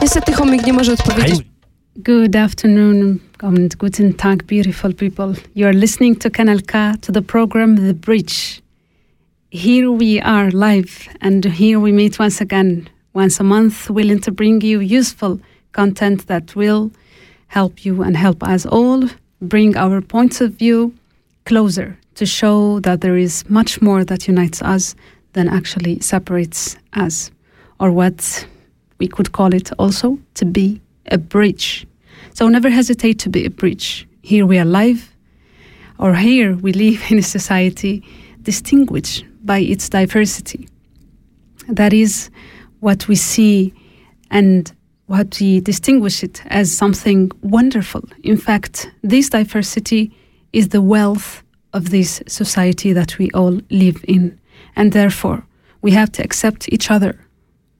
Niestety chomik nie może odpowiedzieć. Good afternoon and guten Tag, beautiful people. You are listening to Kanal K, to the program The Bridge. Here we are live, and here we meet once again, once a month, willing to bring you useful content that will help you and help us all bring our points of view closer to show that there is much more that unites us than actually separates us, or what we could call it also to be a bridge. So never hesitate to be a bridge. Here we are live, or here we live in a society distinguished by its diversity. That is what we see and what we distinguish it as something wonderful. In fact, this diversity is the wealth of this society that we all live in. And therefore, we have to accept each other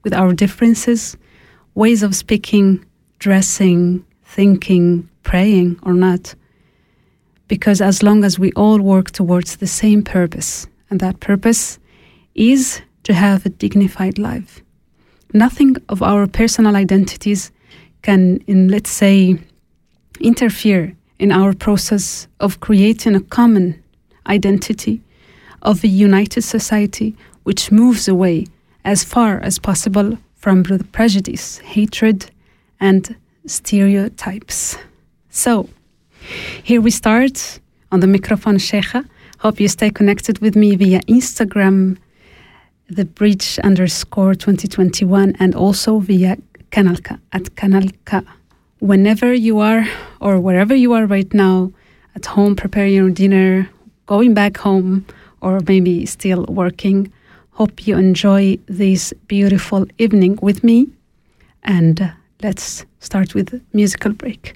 with our differences, ways of speaking, dressing, thinking, praying, or not. Because as long as we all work towards the same purpose, and that purpose is to have a dignified life, nothing of our personal identities can, in let's say, interfere in our process of creating a common identity of a united society which moves away as far as possible from prejudice, hatred, and stereotypes. So, here we start on the microphone, Cheija. Hope you stay connected with me via Instagram, the bridge underscore 2021, and also via Kanalka at Kanalka. Whenever you are, or wherever you are right now, at home preparing your dinner, going back home, or maybe still working, hope you enjoy this beautiful evening with me. And uh, let's start with musical break.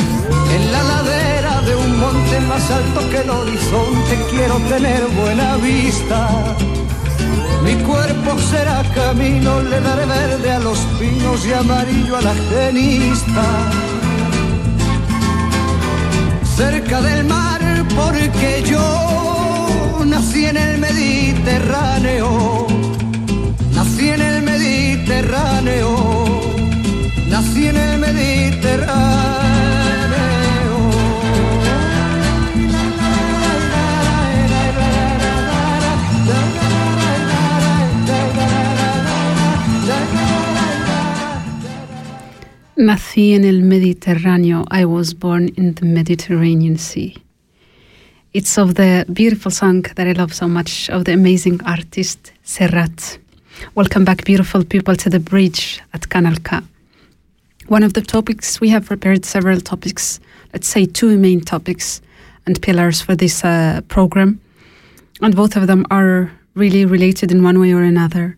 Más alto que el horizonte quiero tener buena vista. Mi cuerpo será camino, le daré verde a los pinos y amarillo a la genista. Cerca del mar porque yo nací en el Mediterráneo. Nací en el Mediterráneo. Nací en el Mediterráneo. Nací en el Mediterráneo. I was born in the Mediterranean Sea. It's of the beautiful song that I love so much of the amazing artist Serrat. Welcome back, beautiful people, to the bridge at Kanal K. One of the topics we have prepared several topics, let's say two main topics and pillars for this uh, program, and both of them are really related in one way or another.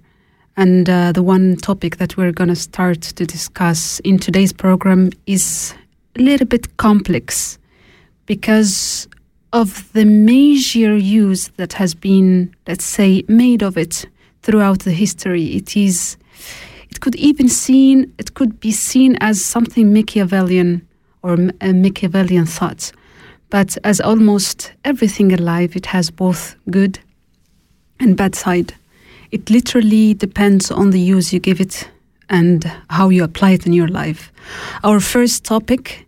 And uh, the one topic that we're going to start to discuss in today's program is a little bit complex because of the major use that has been, let's say, made of it throughout the history. It is, it could even seen, it could be seen as something Machiavellian or a Machiavellian thought. But as almost everything alive, it has both good and bad side. It literally depends on the use you give it and how you apply it in your life. Our first topic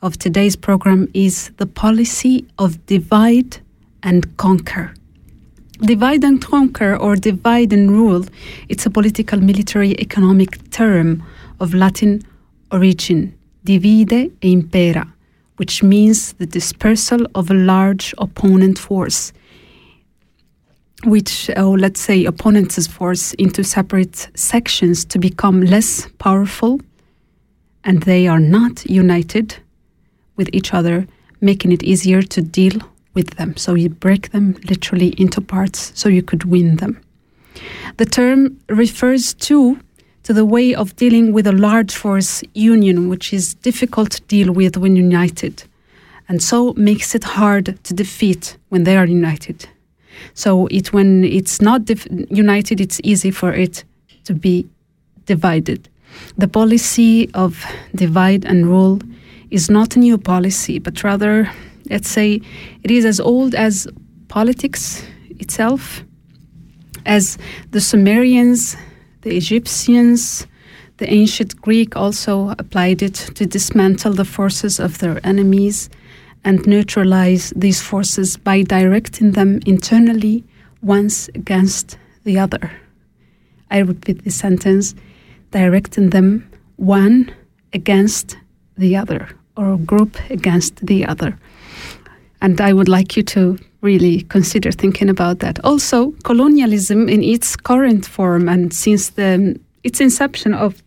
of today's program is the policy of divide and conquer. Divide and conquer or divide and rule, it's a political, military, economic term of Latin origin, divide e impera, which means the dispersal of a large opponent force which, or let's say, opponents' force into separate sections to become less powerful, and they are not united with each other, making it easier to deal with them. So you break them literally into parts so you could win them. The term refers to to the way of dealing with a large force union, which is difficult to deal with when united, and so makes it hard to defeat when they are united. So it when it's not united, it's easy for it to be divided. The policy of divide and rule is not a new policy, but rather, let's say, it is as old as politics itself, as the Sumerians, the Egyptians, the ancient Greek also applied it to dismantle the forces of their enemies and neutralize these forces by directing them internally once against the other. I repeat this sentence directing them one against the other or group against the other. And I would like you to really consider thinking about that. Also, colonialism in its current form and since the, its inception of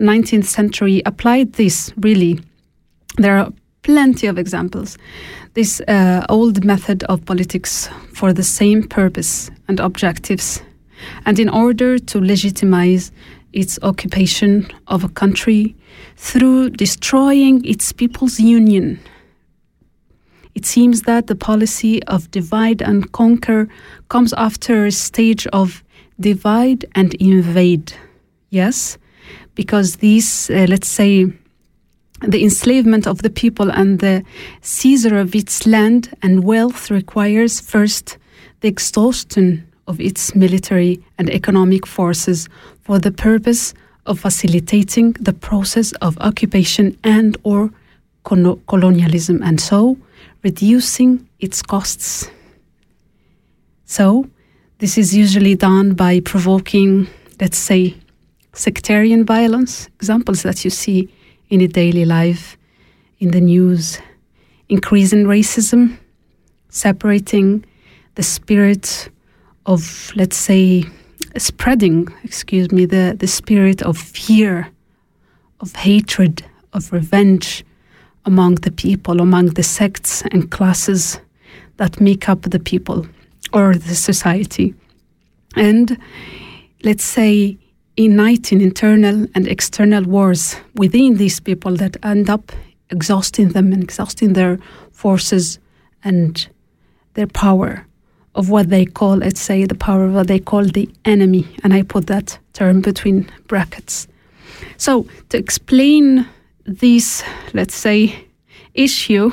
19th century applied this really. There are plenty of examples. This uh, old method of politics for the same purpose and objectives, and in order to legitimize its occupation of a country through destroying its people's union. It seems that the policy of divide and conquer comes after a stage of divide and invade. Yes, because these, uh, let's say, the enslavement of the people and the seizure of its land and wealth requires first the exhaustion of its military and economic forces for the purpose of facilitating the process of occupation and or colonialism and so reducing its costs. So this is usually done by provoking let's say sectarian violence examples that you see in the daily life, in the news, increasing racism, separating the spirit of, let's say, spreading, excuse me, the, the spirit of fear, of hatred, of revenge among the people, among the sects and classes that make up the people or the society. And let's say igniting internal and external wars within these people that end up exhausting them and exhausting their forces and their power of what they call, let's say, the power of what they call the enemy. And I put that term between brackets. So, to explain this, let's say, issue,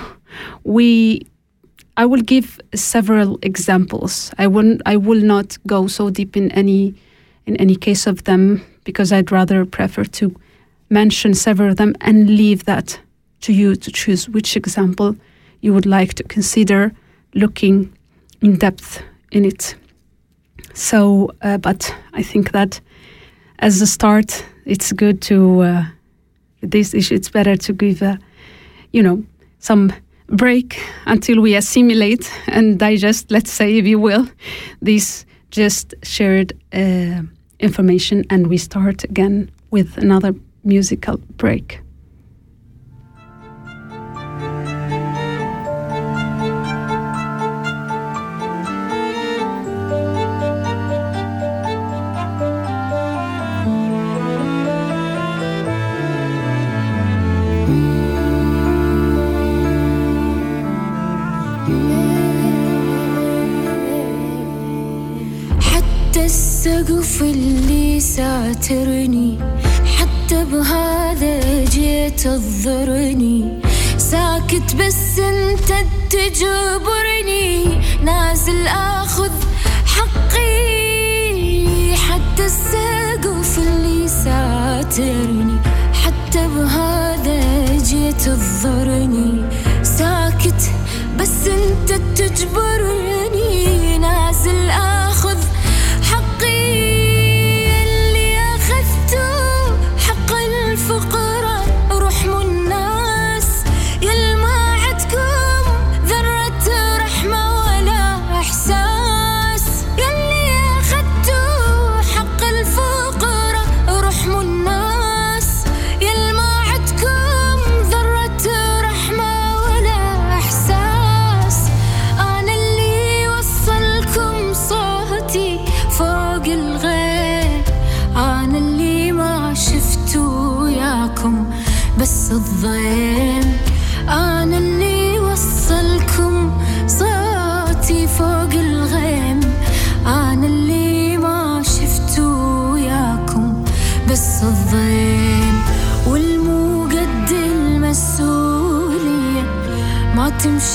we I will give several examples. I will I will not go so deep in any in any case of them because I'd rather prefer to mention several of them and leave that to you to choose which example you would like to consider looking in depth in it. So, uh, but I think that as a start, it's good to uh, this issue, it's better to give, a, you know, some break until we assimilate and digest, let's say, if you will, this just shared uh, information, and we start again with another musical break. السقف اللي ساترني. حتى بهذا جيت تضرني. ساكت بس انت تجبرني. نازل آخذ حقي. حتى السقف اللي ساترني. حتى بهذا جيت تضرني. ساكت بس انت تجبرني.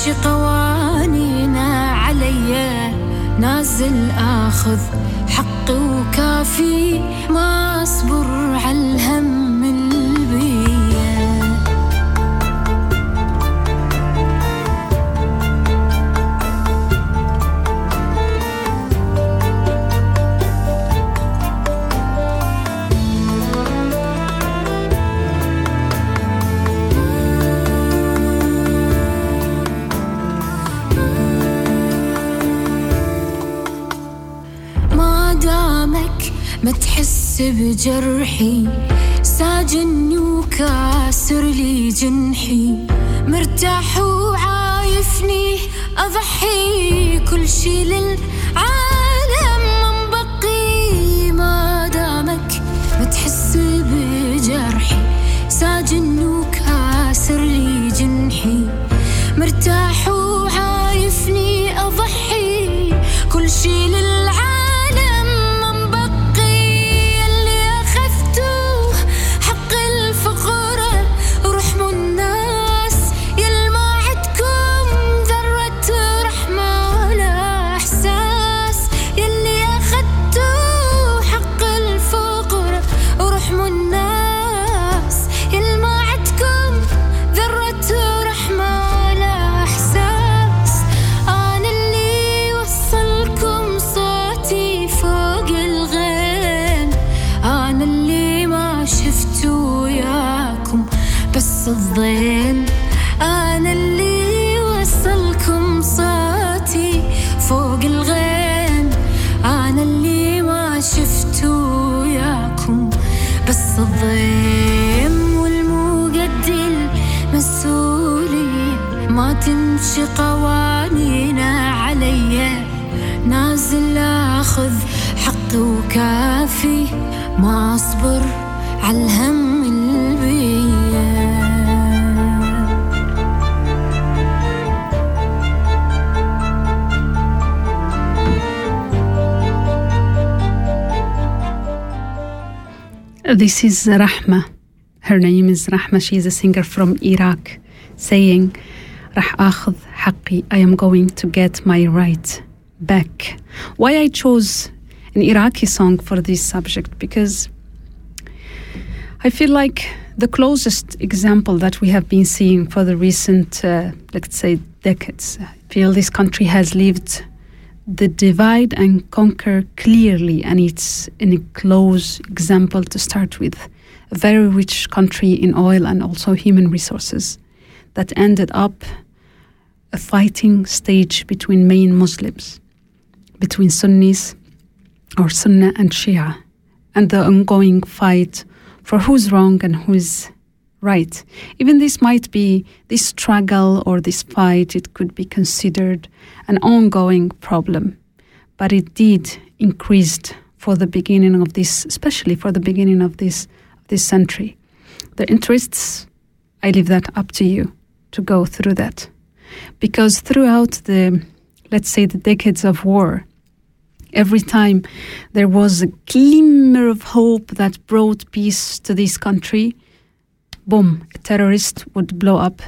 ما تمشي قوانينا عليا نازل آخذ حقي وكافي. ما أصبر على بجرحي ساجني وكاسر لي جنحي. مرتاح وعايفني أضحي كل شي للعالم This is Rahma. Her name is Rahma. She is a singer from Iraq, saying, "Rah akhd haqqi. I am going to get my right back." Why I chose an Iraqi song for this subject because I feel like the closest example that we have been seeing for the recent, uh, let's say, decades. I feel this country has lived the divide and conquer clearly, and it's in a close example to start with. a very rich country in oil and also human resources that ended up a fighting stage between main Muslims, between Sunnis or Sunnah and Shia, and the ongoing fight for who's wrong and who's right. Even this might be this struggle or this fight, it could be considered an ongoing problem, but it did increased for the beginning of this, especially for the beginning of this this century. The interests, I leave that up to you to go through that, because throughout the, let's say, the decades of war, every time there was a glimmer of hope that brought peace to this country, boom, a terrorist would blow up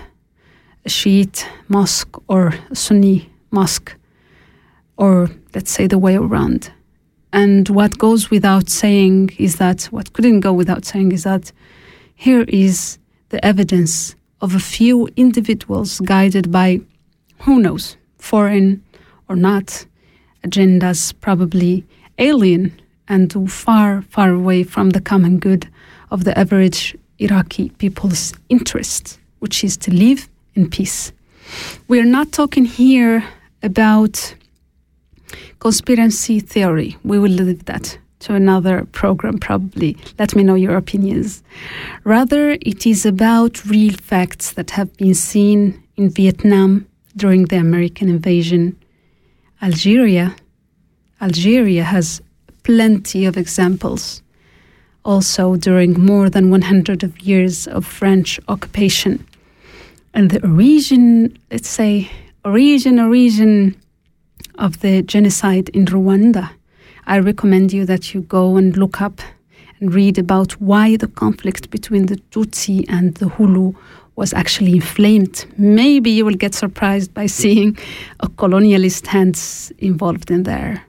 a Shiite mosque or a Sunni mosque, or let's say the way around. And what goes without saying is that, what couldn't go without saying is that here is the evidence of a few individuals guided by, who knows, foreign or not, agendas, probably alien and far, far away from the common good of the average Iraqi people's interest, which is to live in peace. We are not talking here about conspiracy theory. We will leave that to another program, probably. Let me know your opinions. Rather, it is about real facts that have been seen in Vietnam during the American invasion. Algeria, Algeria has plenty of examples. Also, during more than 100 of years of French occupation. And the origin, let's say, origin, origin of the genocide in Rwanda, I recommend you that you go and look up and read about why the conflict between the Tutsi and the Hutu was actually inflamed. Maybe you will get surprised by seeing a colonialist hands involved in there.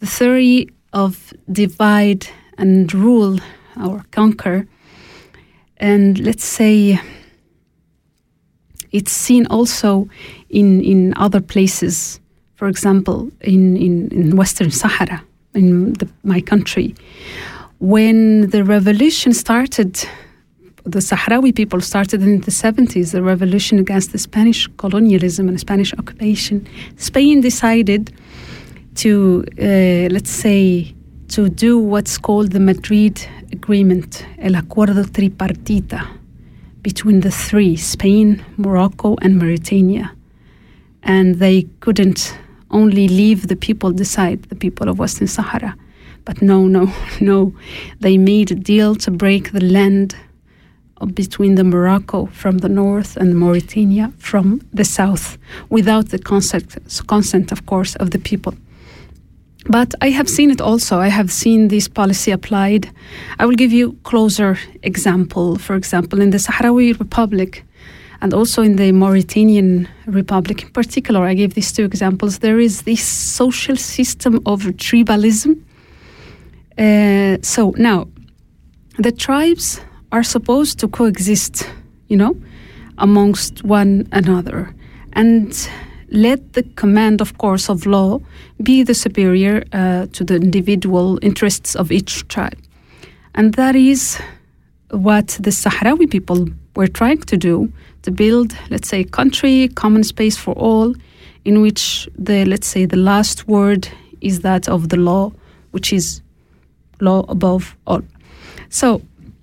The theory of divide and rule or conquer, and let's say it's seen also in, in other places. For example, in, in, in Western Sahara, in the, my country, when the revolution started, the Sahrawi people started in the 70s, the revolution against the Spanish colonialism and Spanish occupation, Spain decided to, uh, let's say, to do what's called the Madrid Agreement, El Acuerdo Tripartita, between the three Spain, Morocco, and Mauritania. And they couldn't only leave the people decide, the people of Western Sahara. But no, no, no. They made a deal to break the land between the Morocco from the north and Mauritania from the south, without the consent, consent, of course, of the people. But I have seen it also. I have seen this policy applied. I will give you closer example. For example, in the Sahrawi Republic, and also in the Mauritanian Republic in particular, I gave these two examples. There is this social system of tribalism. Uh, so now, the tribes are supposed to coexist, you know, amongst one another, and let the command, of course, of law be the superior uh, to the individual interests of each tribe. And that is what the Sahrawi people were trying to do to build, let's say, country, common space for all, in which the, let's say, the last word is that of the law, which is law above all. So,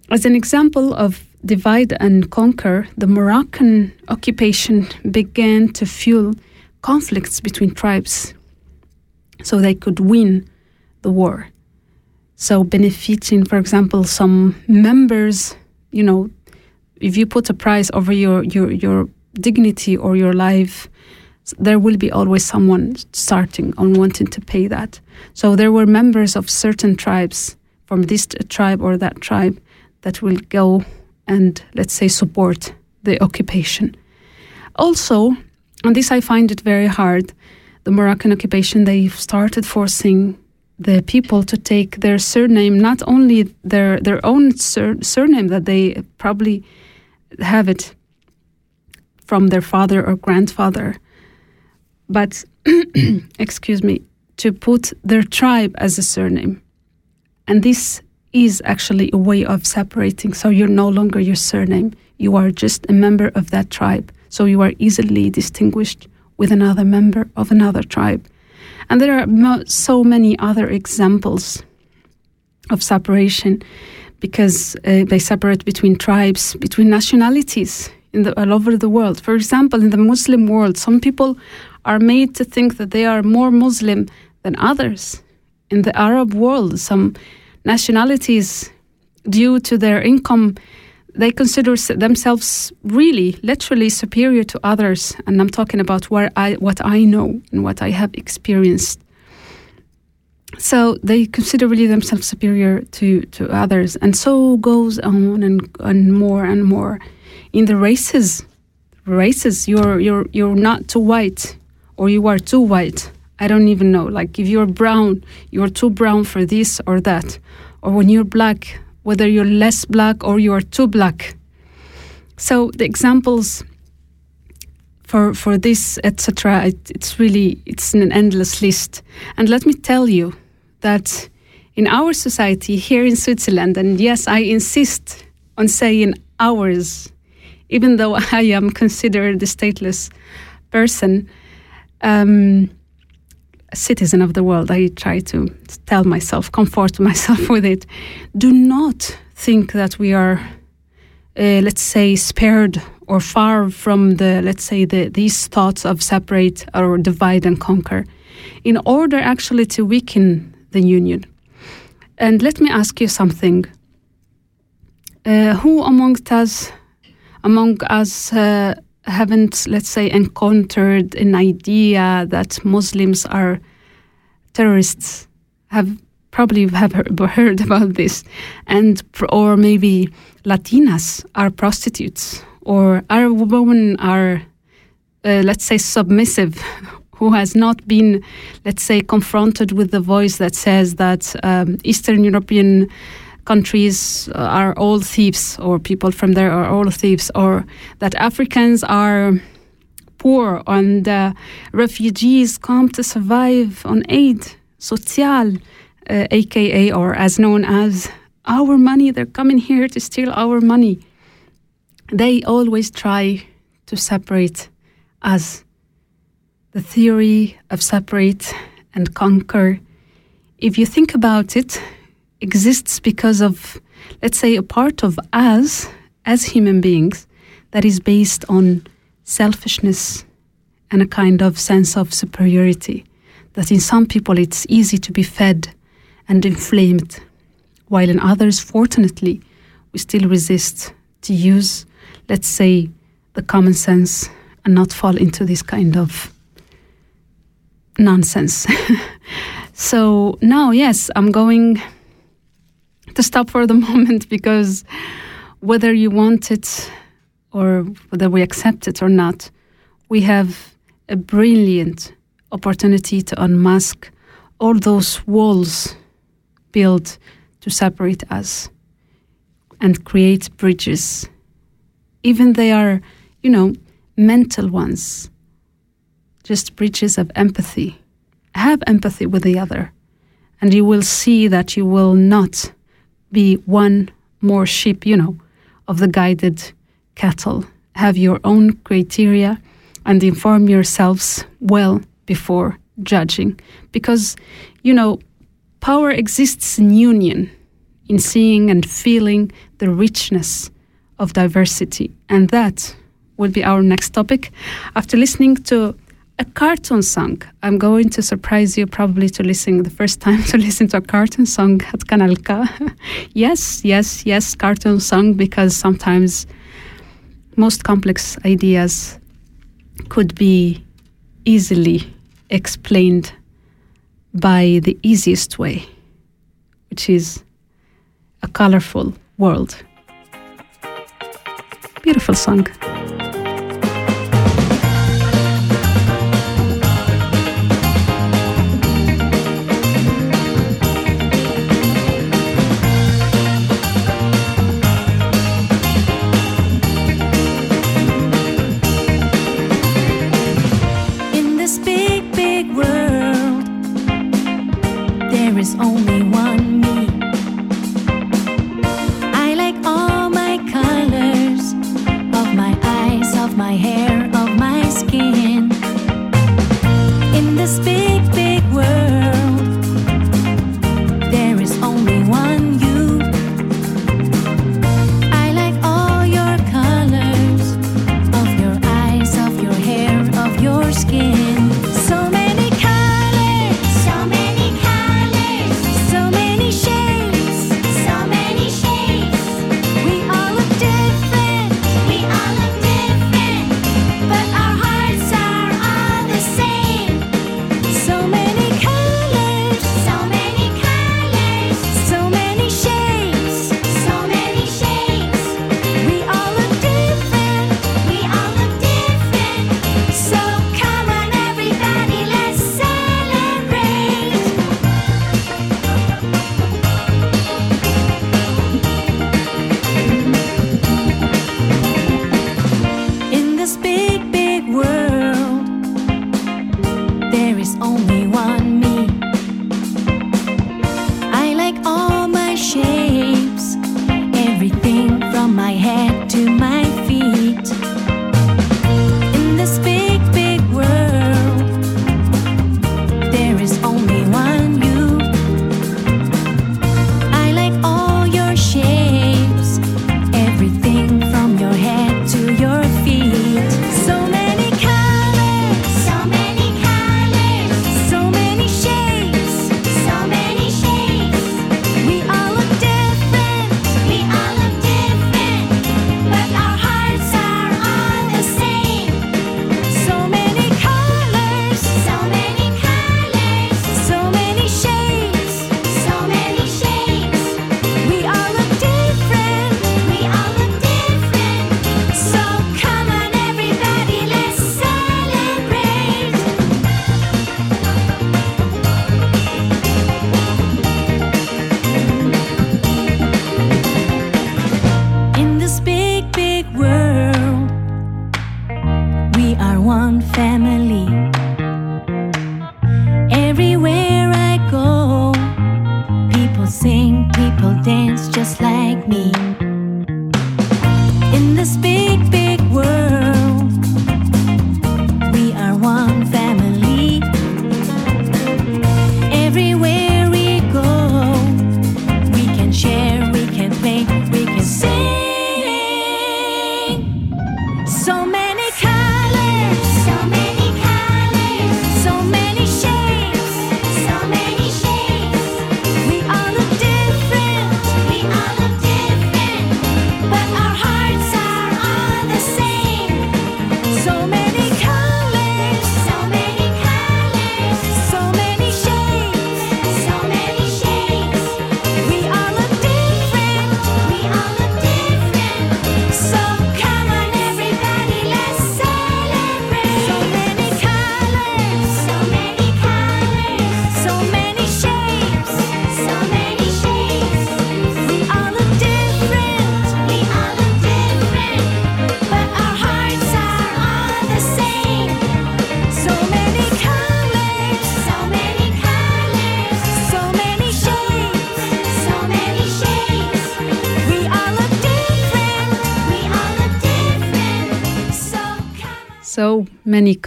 as an example of divide and conquer, the Moroccan occupation began to fuel conflicts between tribes so they could win the war. So, benefiting, for example, some members, you know, if you put a price over your your your dignity or your life there will be always someone starting on wanting to pay that so there were members of certain tribes from this tribe or that tribe that will go and let's say support the occupation also and this i find it very hard the moroccan occupation they started forcing the people to take their surname not only their their own sur surname that they probably have it from their father or grandfather, but excuse me, to put their tribe as a surname. And this is actually a way of separating. So you're no longer your surname, you are just a member of that tribe. So you are easily distinguished with another member of another tribe. And there are mo- so many other examples of separation because uh, they separate between tribes, between nationalities in the, all over the world. For example, in the Muslim world, some people are made to think that they are more Muslim than others. In the Arab world, some nationalities, due to their income, they consider themselves really, literally superior to others. And I'm talking about where I, what I know and what I have experienced. So they consider really themselves superior to, to others. And so goes on and, and more and more. In the races, races, you're, you're, you're not too white or you are too white. I don't even know. Like if you're brown, you're too brown for this or that. Or when you're black, whether you're less black or you're too black. So the examples for for this etc. It, it's really it's an endless list. And let me tell you that in our society here in Switzerland, and yes, I insist on saying ours, even though I am considered a stateless person. Um, citizen of the world, I try to tell myself, comfort myself with it. Do not think that we are, uh, let's say, spared or far from the, let's say, the, these thoughts of separate or divide and conquer, in order actually to weaken the union. And let me ask you something. Uh, who amongst us, among us, uh, haven't, let's say, encountered an idea that Muslims are terrorists, have probably have heard about this, and or maybe Latinas are prostitutes, or Arab women are, uh, let's say, submissive, who has not been, let's say, confronted with the voice that says that um, Eastern European countries are all thieves, or people from there are all thieves, or that Africans are poor and uh, refugees come to survive on aid social, uh, aka or as known as our money. They're coming here to steal our money. They always try to separate us. The theory of separate and conquer, if you think about it, exists because of, let's say, a part of us as human beings that is based on selfishness and a kind of sense of superiority. That in some people it's easy to be fed and inflamed, while in others, fortunately, we still resist to use, let's say, the common sense and not fall into this kind of nonsense. so now, yes, I'm going to stop for the moment because whether you want it or whether we accept it or not, we have a brilliant opportunity to unmask all those walls built to separate us and create bridges. Even they are, you know, mental ones, just bridges of empathy. Have empathy with the other, and you will see that you will not be one more sheep, you know, of the guided cattle. Have your own criteria and inform yourselves well before judging. Because, you know, power exists in union, in seeing and feeling the richness of diversity. And that will be our next topic. After listening to a cartoon song, I'm going to surprise you probably to listen the first time to listen to a cartoon song at Kanal yes, yes, yes, cartoon song, because sometimes most complex ideas could be easily explained by the easiest way, which is a colorful world. Beautiful song.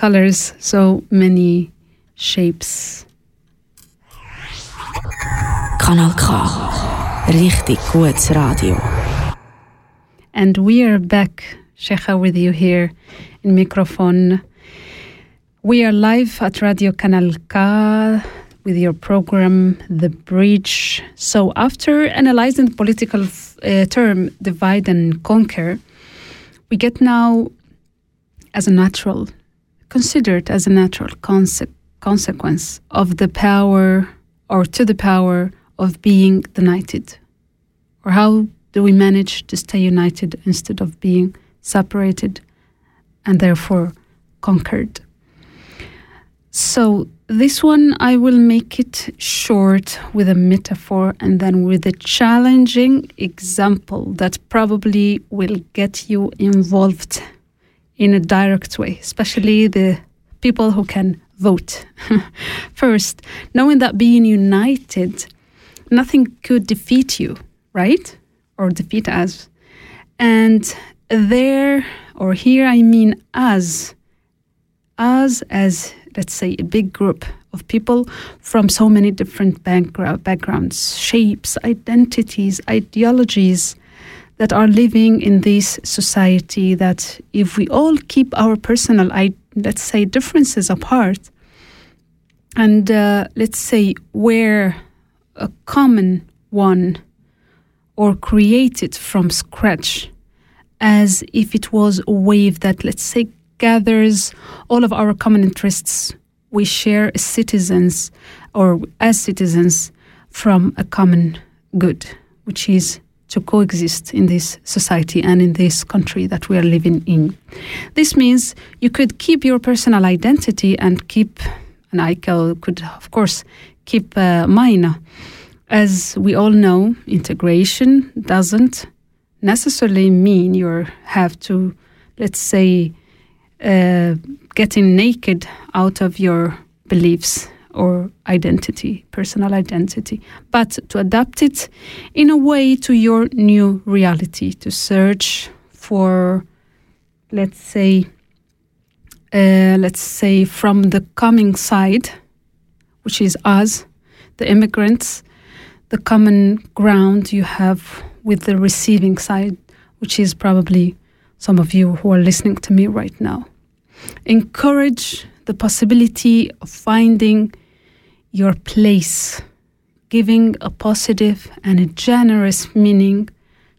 Colors, so many shapes. Kanal K. Richtig gutes Radio. And we are back, Cheija, with you here in microphone. We are live at Radio Kanal K with your program, The Bridge. So, after analyzing the political uh, term divide and conquer, we get now as a natural considered as a natural conse- consequence of the power or to the power of being united? Or how do we manage to stay united instead of being separated and therefore conquered? So, this one I will make it short with a metaphor and then with a challenging example that probably will get you involved in a direct way, especially the people who can vote. First, knowing that being united, nothing could defeat you, right? Or defeat us. And there, or here, I mean us, us as, let's say, a big group of people from so many different backgrounds, shapes, identities, ideologies that are living in this society. That if we all keep our personal, let's say, differences apart, and uh, let's say where a common one or create it from scratch as if it was a wave that, let's say, gathers all of our common interests we share as citizens or as citizens from a common good, which is to coexist in this society and in this country that we are living in. This means you could keep your personal identity and keep, and I could, of course, keep uh, mine. As we all know, integration doesn't necessarily mean you have to, let's say, uh, getting naked out of your beliefs or identity, personal identity, but to adapt it in a way to your new reality, to search for, let's say, uh, let's say from the coming side, which is us, the immigrants, the common ground you have with the receiving side, which is probably some of you who are listening to me right now. Encourage the possibility of finding your place, giving a positive and a generous meaning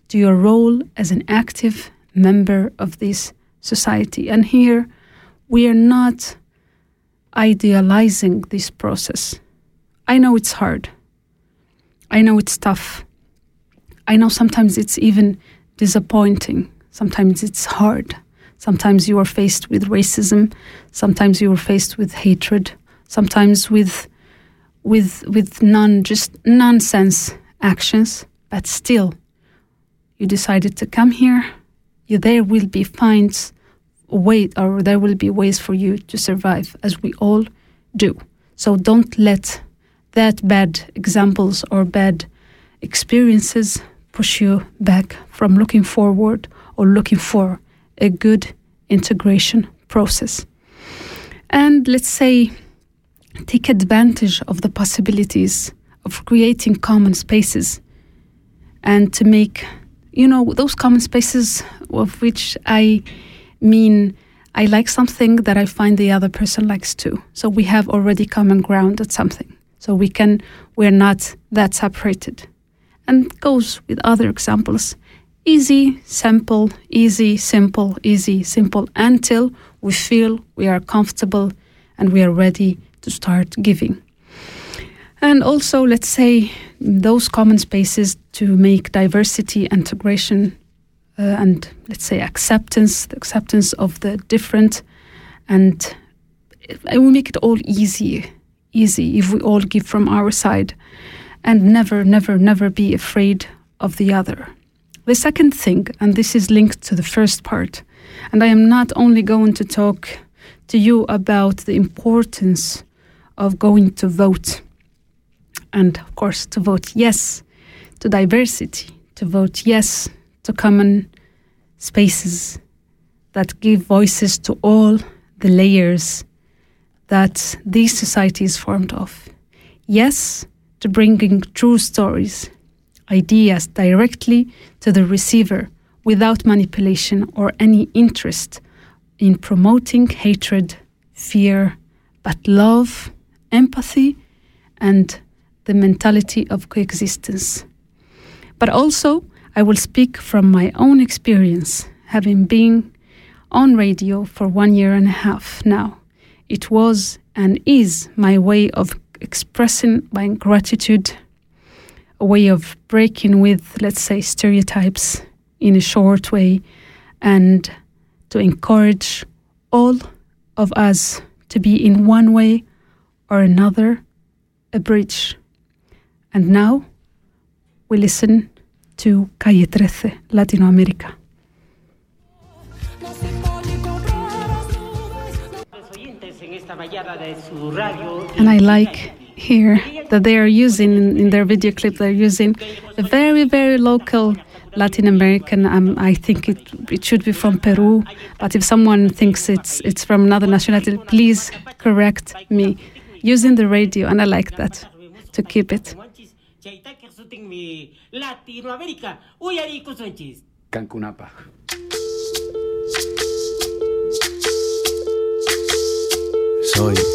to your role as an active member of this society. And here we are not idealizing this process. I know it's hard. I know it's tough. I know sometimes it's even disappointing. Sometimes it's hard. Sometimes you are faced with racism. Sometimes you are faced with hatred. Sometimes with with with non just nonsense actions. But still, you decided to come here. You there will be finds way or there will be ways for you to survive, as we all do. So don't let that bad examples or bad experiences push you back from looking forward or looking for a good integration process. And let's say, take advantage of the possibilities of creating common spaces and to make, you know, those common spaces of which I mean, I like something that I find the other person likes too. So we have already common ground at something. So we can, we're not that separated. And goes with other examples easy, simple, easy, simple, easy, simple until we feel we are comfortable and we are ready to start giving. And also, let's say those common spaces to make diversity, integration, uh, and let's say acceptance, the acceptance of the different, and we make it all easy, easy if we all give from our side, and never, never, never be afraid of the other. The second thing, and this is linked to the first part, and I am not only going to talk to you about the importance of going to vote, and of course, to vote yes to diversity, to vote yes to common spaces that give voices to all the layers that these societies formed of. Yes to bringing true stories ideas directly to the receiver without manipulation or any interest in promoting hatred, fear, but love, empathy, and the mentality of coexistence. But also, I will speak from my own experience, having been on radio for one year and a half now. It was and is my way of expressing my gratitude a way of breaking with, let's say, stereotypes in a short way and to encourage all of us to be in one way or another a bridge. And now we listen to Calle 13, Latino America. And I like here that they are using in their video clip. They're using a very, very local Latin American. Um, I think it it should be from Peru, but if someone thinks it's it's from another nationality, please correct me. Using the radio, and I like that to keep it. Cancunapa. Soy soy lo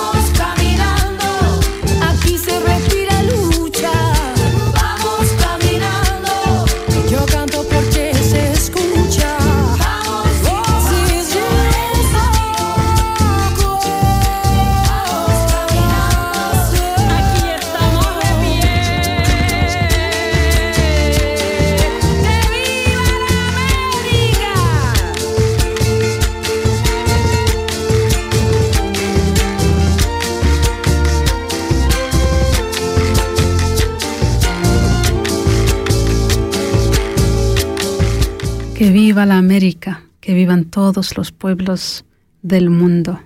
Viva la América, que vivan todos los pueblos del mundo.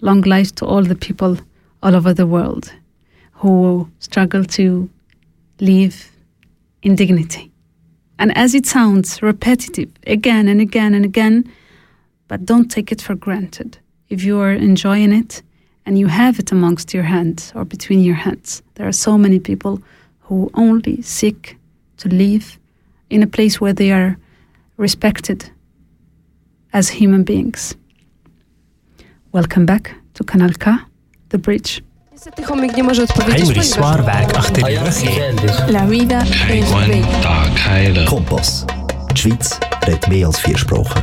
long life to all the people all over the world who struggle to live in dignity. And as it sounds repetitive again and again and again, but don't take it for granted. If you are enjoying it and you have it amongst your hands or between your hands, there are so many people who only seek to live in a place where they are respected as human beings. Welcome back to Kanal K, The Bridge. Niestety chomik nie może odpowiedzieć, Heinrich ponieważ Swarberg achter die Röche. La vida es bella. Kompass. Die Schweiz redet mehr als vier Sprachen.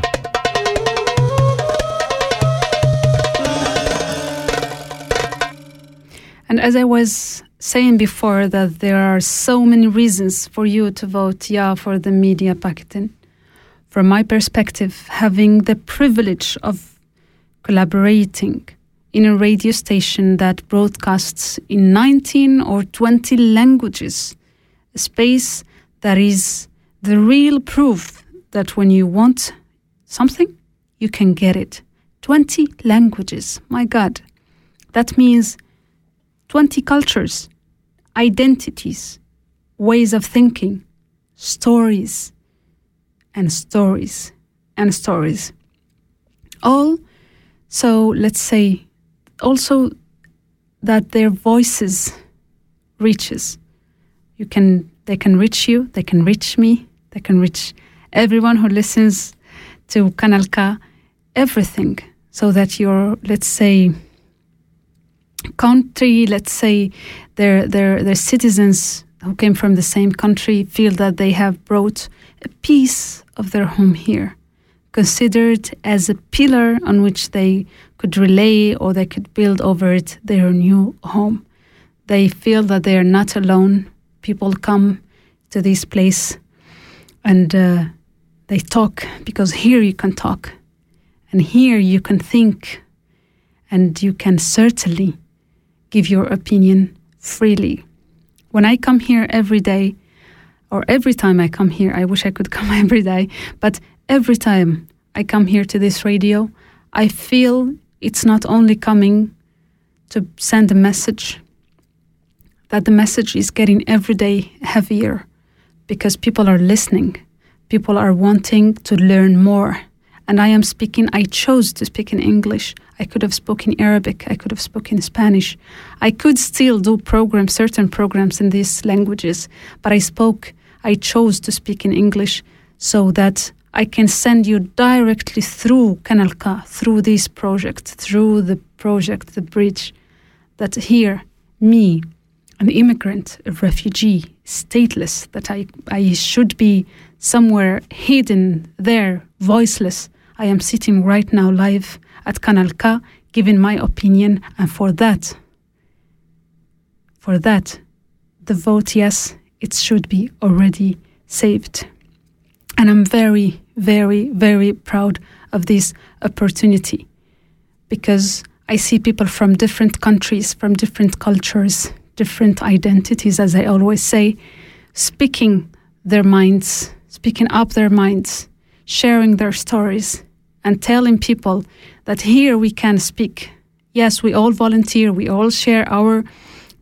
And as I was saying before, that there are so many reasons for you to vote yeah for the media packaging. From my perspective, having the privilege of collaborating in a radio station that broadcasts in 19 or 20 languages, a space that is the real proof that when you want something, you can get it. 20 languages, my God. That means 20 cultures, identities, ways of thinking, stories, and stories, and stories. All, so let's say, also that their voices reaches. You can, they can reach you, they can reach me, they can reach everyone who listens to Kanal K, everything, so that your, let's say, country, let's say their their their citizens who came from the same country feel that they have brought a piece of their home here, considered as a pillar on which they could relay or they could build over it their new home. They feel that they are not alone. People come to this place and uh, they talk because here you can talk and here you can think and you can certainly give your opinion freely. When I come here every day, or every time I come here, I wish I could come every day, but every time I come here to this radio, I feel it's not only coming to send a message, that the message is getting every day heavier because people are listening, people are wanting to learn more. And I am speaking, I chose to speak in English. I could have spoken Arabic, I could have spoken Spanish. I could still do programs, certain programs in these languages, but I spoke, I chose to speak in English so that I can send you directly through Kanal K, through this project, through the project, the bridge, that here, me, an immigrant, a refugee, stateless, that I, I should be somewhere hidden there, voiceless. I am sitting right now live at Kanal K, giving my opinion, and for that, for that, the vote yes, it should be already saved. And I'm very, very, very proud of this opportunity because I see people from different countries, from different cultures, different identities, as I always say, speaking their minds, speaking up their minds, sharing their stories, and telling people that here we can speak. Yes, we all volunteer, we all share our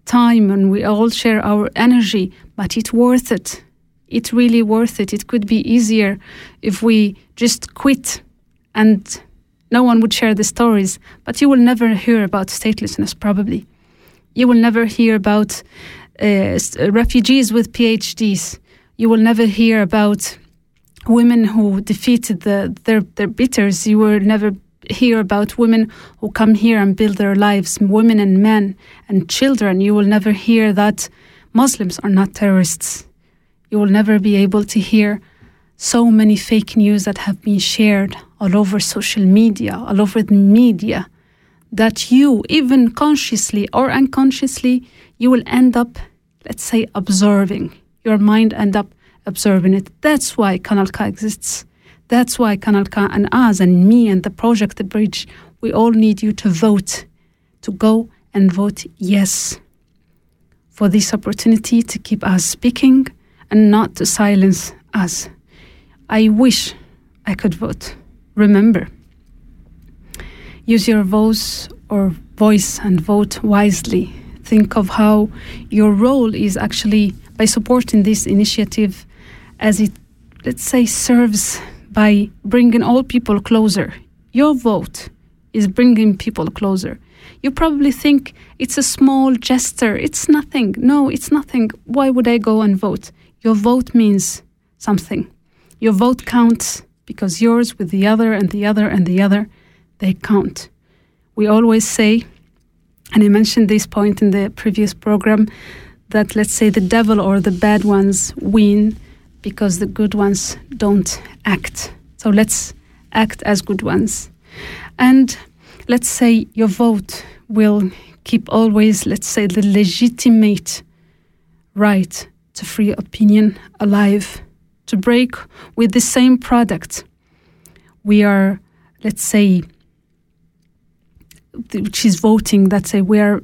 time, and we all share our energy, but it's worth it. It's really worth it. It could be easier if we just quit and no one would share the stories, but you will never hear about statelessness, probably. You will never hear about uh, refugees with PhDs. You will never hear about women who defeated the, their, their beaters. You will never hear about women who come here and build their lives, women and men and children. You will never hear that Muslims are not terrorists. You will never be able to hear so many fake news that have been shared all over social media, all over the media, that you, even consciously or unconsciously, you will end up, let's say, observing. Your mind end up observing it. That's why Kanal K exists. That's why Kanal and us and me and the project The Bridge, we all need you to vote, to go and vote yes for this opportunity to keep us speaking and not to silence us. I wish I could vote. Remember, use your voice or voice and vote wisely. Think of how your role is actually by supporting this initiative as it, let's say, serves by bringing all people closer. Your vote is bringing people closer. You probably think it's a small gesture, it's nothing. No, it's nothing. Why would I go and vote? Your vote means something. Your vote counts because yours with the other and the other and the other, they count. We always say, and I mentioned this point in the previous program, that let's say the devil or the bad ones win because the good ones don't act. So let's act as good ones. And let's say your vote will keep always, let's say, the legitimate right to free opinion alive, to break with the same product. We are, let's say, which is voting, let's say, we are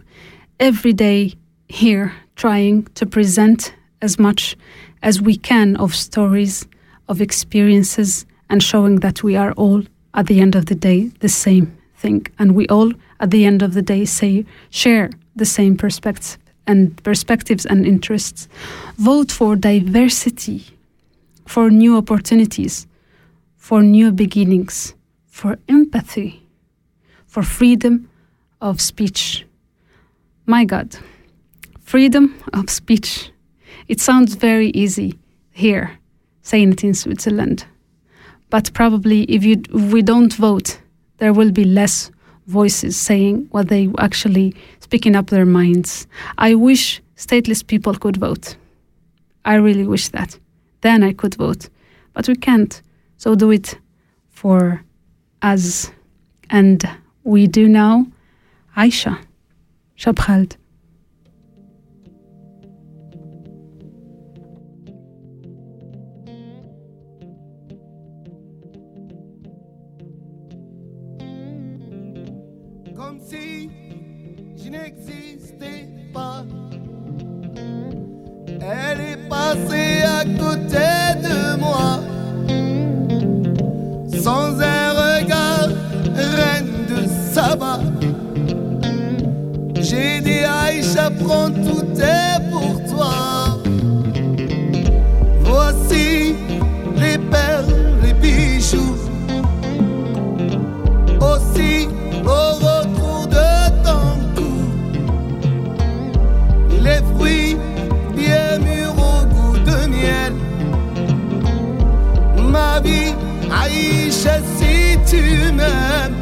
every day here trying to present as much as we can of stories, of experiences, and showing that we are all, at the end of the day, the same thing. And we all, at the end of the day, say, share the same perspectives and perspectives and interests. Vote for diversity, for new opportunities, for new beginnings, for empathy, for freedom of speech. My God, freedom of speech. It sounds very easy here, saying it in Switzerland. But probably if, you, if we don't vote, there will be less voices saying what they actually speaking up their minds. I wish stateless people could vote. I really wish that. Then I could vote. But we can't. So do it for us. And we do now. Aisha Cheb Khaled. Côté de moi, sans un regard, reine de Saba. J'ai dit Aïcha, prends tout est hasretime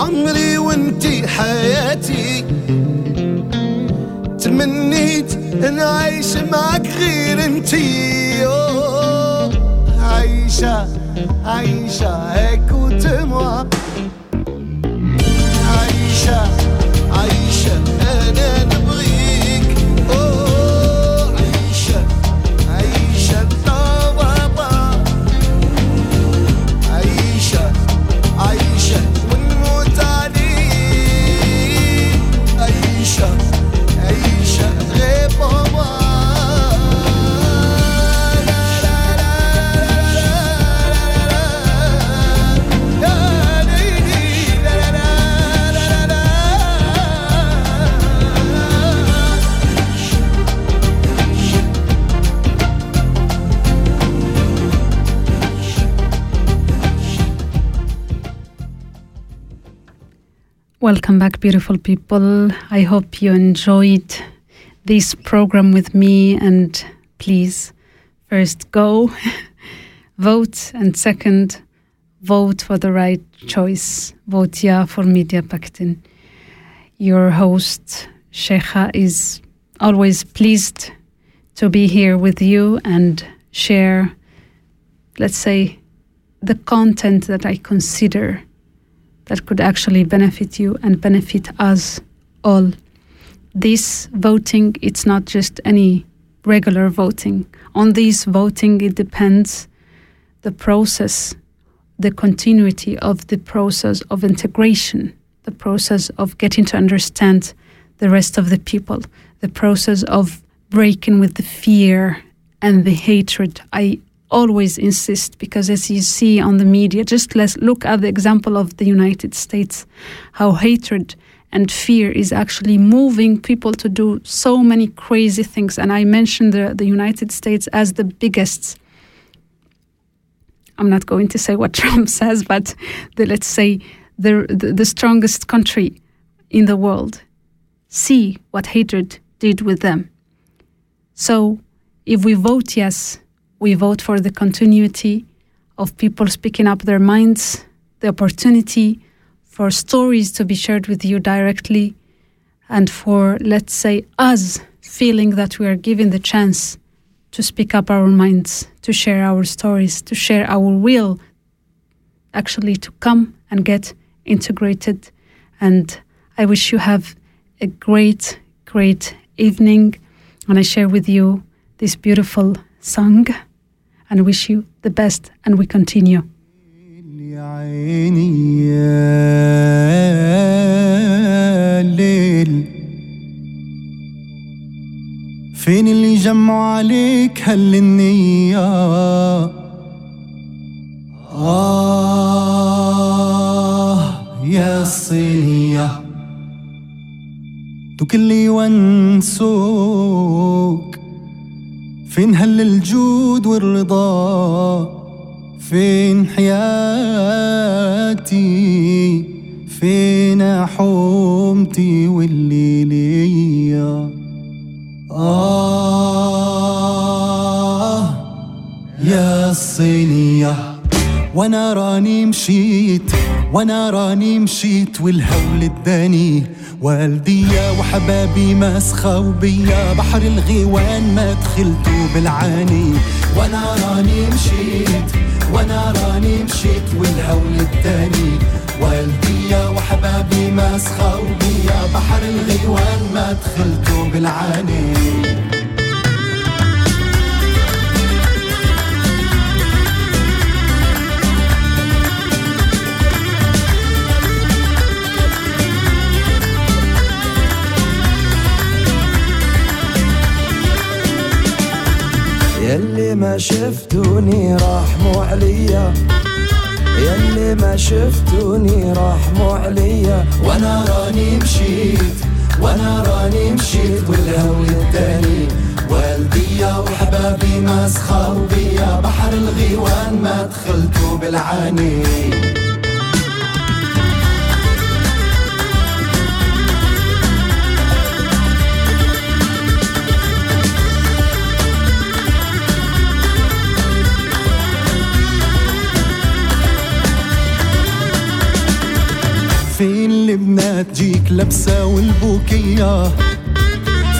عمري وانتي حياتي. تمنيت إن أعيش معك غير انتي أوه، عايشة عايشة هيك وتموى عايشة عايشة أنا نبغيك Welcome back, beautiful people. I hope you enjoyed this program with me. And please, first go vote, and second, vote for the right choice. Vote yeah for Media Pakistan. Your host, Cheija, is always pleased to be here with you and share, let's say, the content that I consider that could actually benefit you and benefit us all. This voting, it's not just any regular voting. On this voting, it depends the process, the continuity of the process of integration, the process of getting to understand the rest of the people, the process of breaking with the fear and the hatred. I always insist because as you see on the media just let's look at the example of the united states how hatred and fear is actually moving people to do so many crazy things. And i mentioned the, the united states as the biggest i'm not going to say what trump says but the, let's say the, the, the strongest country in the world see what hatred did with them. So if we vote yes we vote for the continuity of people speaking up their minds, the opportunity for stories to be shared with you directly, and for, let's say, us feeling that we are given the chance to speak up our minds, to share our stories, to share our will, actually to come and get integrated. And I wish you have a great, great evening. And I share with you this beautiful song and wish you the best. And we continue. يا عيني يا ليل فين اللي جمعوا عليك هالنية آه يا الصينية وكل يونسوك فين هل الجود والرضا؟ فين حياتي؟ فين حومتي والليلية آه يا الصينية وأنا راني مشيت وأنا راني مشيت والهول اداني. والديا وحبابي مسخة وبيا بحر الغيوان ما دخلتو بالعاني وأنا راني مشيت وأنا راني مشيت والهول اداني. والديا وحبابي مسخة وبيا بحر الغيوان ما دخلتو بالعاني يلي ما شفتوني راحموا عليا. يلي ما شفتوني راحموا عليا. وأنا راني مشيت وأنا راني مشيت والهوي التاني والديا وحبابي مسخة وبيا بحر الغيوان ما دخلتو بالعاني. اللبنة تجيك لابسة والبوكية.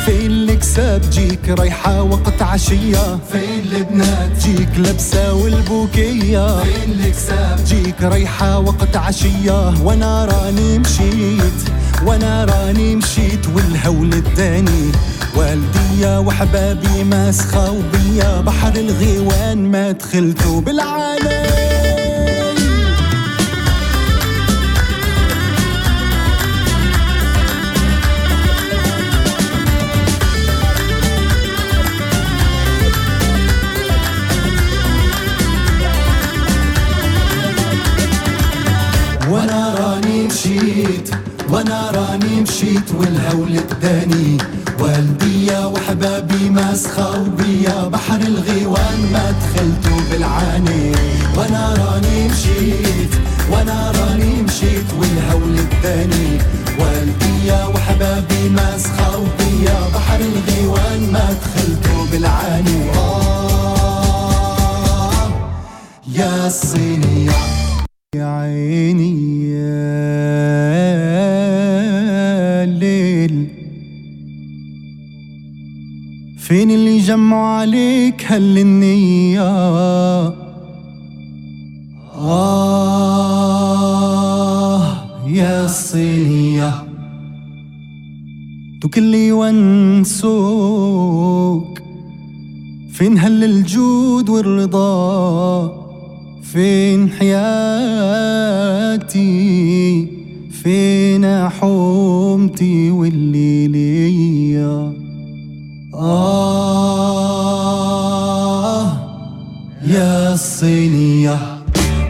فين الكساب جيك رايحة وقت عشية. فين لبنى تجيك لابسة والبوكية. فين الكساب جيك رايحة وقت عشية. وأنا راني مشيت وأنا راني مشيت والهول اداني والدية وحبابي ماسخة وبيا. بحر الغيوان ما دخلتوا بالعالم. وأنا راني مشيت والهول اداني والدية وحبابي ماسخة وبيا بحر الغيوان ما دخلتوا بالعاني. وأنا راني مشيت وأنا راني مشيت والهول اداني والدية وحبابي ماسخة وبيا بحر الغيوان ما دخلتوا بالعاني. آه يا الصينية يا عيني يا فين اللي جمعوا عليك هالنية؟ آه يا الصينية دوك اللي يونسوك. فين هل الجود والرضا؟ فين حياتي؟ فين حومتي واللي ليا آه يا الصينية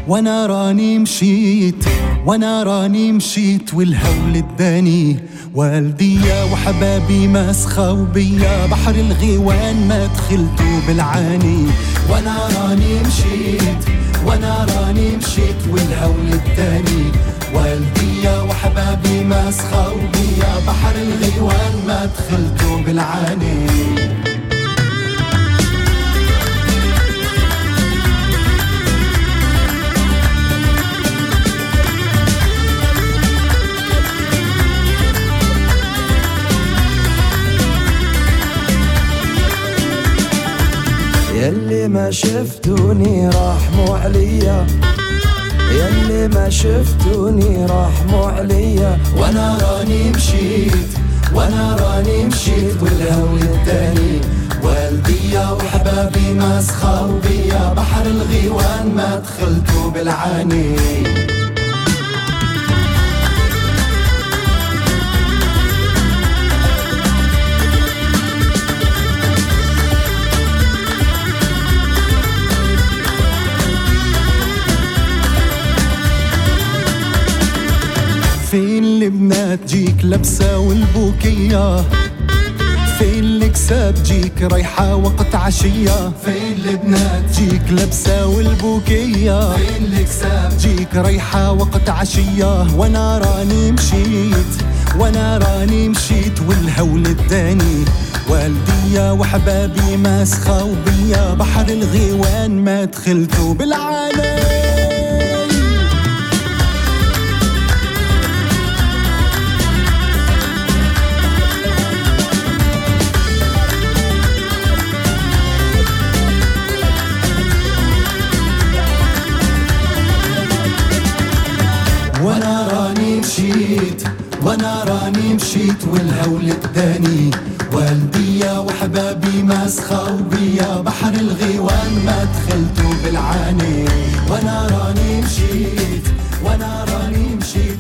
وأنا راني مشيت وأنا راني مشيت والهول اداني. والدية وحبابي ماسخة وبيا بحر الغيوان ما دخلتوا بالعاني. وأنا راني مشيت وأنا راني مشيت والهول اداني والدية وحبابي ماسخة وبيا بحر الغيوان ما دخلتوا بالعاني. شفتوني رحموا عليا. يلي ما شفتوني رحموا عليا. وأنا راني مشيت وأنا راني مشيت والهوي التاني. والدية وحبابي ماسخة وبيا بحر الغيوان ما دخلتوا بالعاني. فين لبنى تجيك لابسة والبوكية. فين الكساب جيك رايحة وقت عشية. فين لبنى تجيك لابسة والبوكية. فين الكساب جيك رايحة وقت عشية. وأنا راني مشيت وأنا راني مشيت والهول اداني والدية وحبابي ماسخة وبيا. بحر الغيوان ما دخلتوا بالعالم. وأنا راني مشيت والهول اداني والديا وحبابي مسخوا بيا. بحر الغيوان ما دخلتو بالعاني. وأنا راني مشيت وأنا راني مشيت